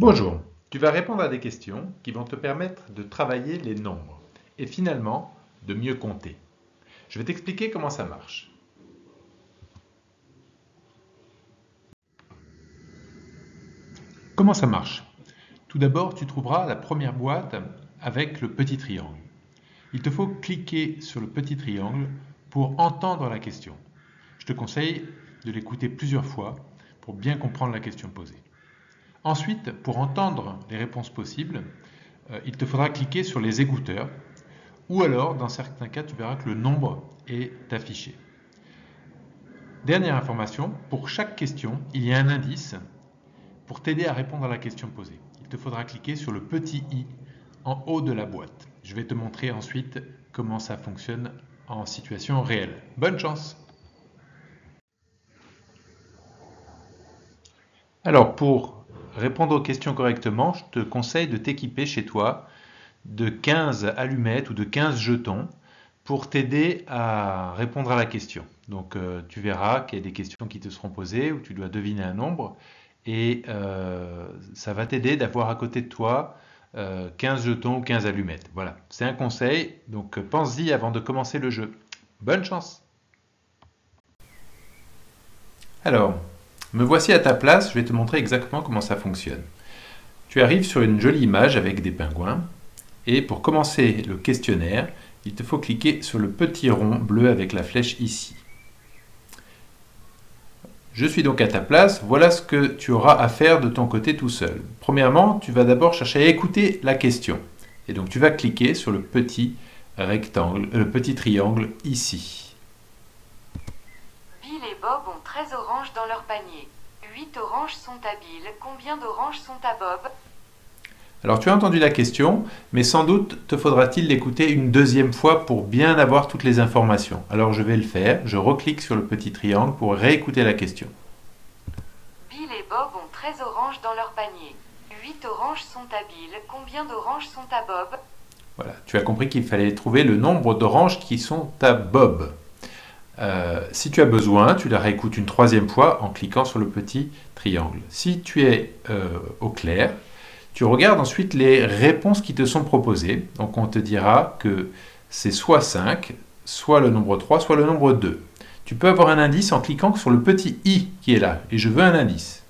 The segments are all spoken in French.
Bonjour, tu vas répondre à des questions qui vont te permettre de travailler les nombres et finalement de mieux compter. Je vais t'expliquer comment ça marche. Comment ça marche? Tout d'abord, tu trouveras la première boîte avec le petit triangle. Il te faut cliquer sur le petit triangle pour entendre la question. Je te conseille de l'écouter plusieurs fois pour bien comprendre la question posée. Ensuite, pour entendre les réponses possibles, euh, il te faudra cliquer sur les écouteurs ou alors, dans certains cas, tu verras que le nombre est affiché. Dernière information, pour chaque question, il y a un indice pour t'aider à répondre à la question posée. Il te faudra cliquer sur le petit i en haut de la boîte. Je vais te montrer ensuite comment ça fonctionne en situation réelle. Bonne chance Alors pour répondre aux questions correctement, je te conseille de t'équiper chez toi de 15 allumettes ou de 15 jetons pour t'aider à répondre à la question. Donc euh, tu verras qu'il y a des questions qui te seront posées où tu dois deviner un nombre et euh, ça va t'aider d'avoir à côté de toi 15 euh, jetons ou 15 allumettes. Voilà, c'est un conseil, donc pense-y avant de commencer le jeu. Bonne chance Alors, me voici à ta place, je vais te montrer exactement comment ça fonctionne. Tu arrives sur une jolie image avec des pingouins, et pour commencer le questionnaire, il te faut cliquer sur le petit rond bleu avec la flèche ici. Je suis donc à ta place, voilà ce que tu auras à faire de ton côté tout seul. Premièrement, tu vas d'abord chercher à écouter la question. Et donc tu vas cliquer sur le petit rectangle, le petit triangle ici. Bob ont 13 oranges dans leur panier. 8 oranges sont à Bill. Combien d'oranges sont à Bob? Alors tu as entendu la question, mais sans doute te faudra-t-il l'écouter une deuxième fois pour bien avoir toutes les informations. Alors je vais le faire, je reclique sur le petit triangle pour réécouter la question. Bill et Bob ont 13 oranges dans leur panier. 8 oranges sont à Bill. Combien d'oranges sont à Bob? Voilà, tu as compris qu'il fallait trouver le nombre d'oranges qui sont à Bob. Euh, si tu as besoin, tu la réécoutes une troisième fois en cliquant sur le petit triangle. Si tu es euh, au clair, tu regardes ensuite les réponses qui te sont proposées. Donc on te dira que c'est soit 5, soit le nombre 3, soit le nombre 2. Tu peux avoir un indice en cliquant sur le petit i qui est là. Et je veux un indice.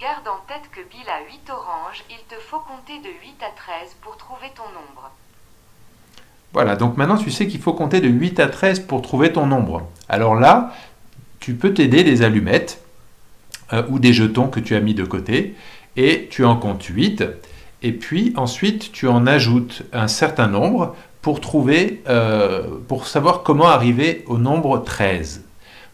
Garde en tête que Bill a 8 oranges. Il te faut compter de 8 à 13 pour trouver ton nombre. Voilà, donc maintenant tu sais qu'il faut compter de 8 à 13 pour trouver ton nombre. Alors là, tu peux t'aider des allumettes euh, ou des jetons que tu as mis de côté et tu en comptes 8 et puis ensuite tu en ajoutes un certain nombre pour trouver, euh, pour savoir comment arriver au nombre 13.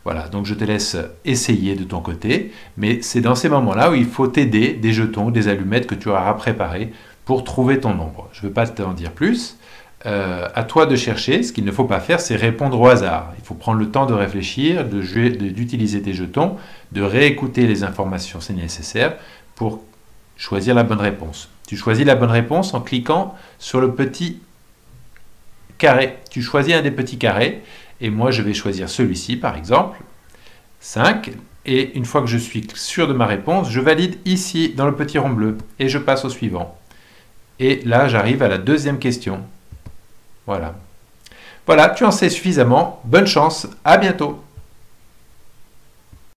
Voilà, donc je te laisse essayer de ton côté, mais c'est dans ces moments-là où il faut t'aider des jetons, des allumettes que tu auras préparés pour trouver ton nombre. Je ne veux pas t'en dire plus. Euh, à toi de chercher. Ce qu'il ne faut pas faire, c'est répondre au hasard. Il faut prendre le temps de réfléchir, d'utiliser tes jetons, de réécouter les informations, c'est nécessaire, pour choisir la bonne réponse. Tu choisis la bonne réponse en cliquant sur le petit carré. Tu choisis un des petits carrés, et moi je vais choisir celui-ci par exemple, 5, et une fois que je suis sûr de ma réponse, je valide ici dans le petit rond bleu, et je passe au suivant. Et là j'arrive à la deuxième question. Voilà. Voilà, tu en sais suffisamment. Bonne chance, à bientôt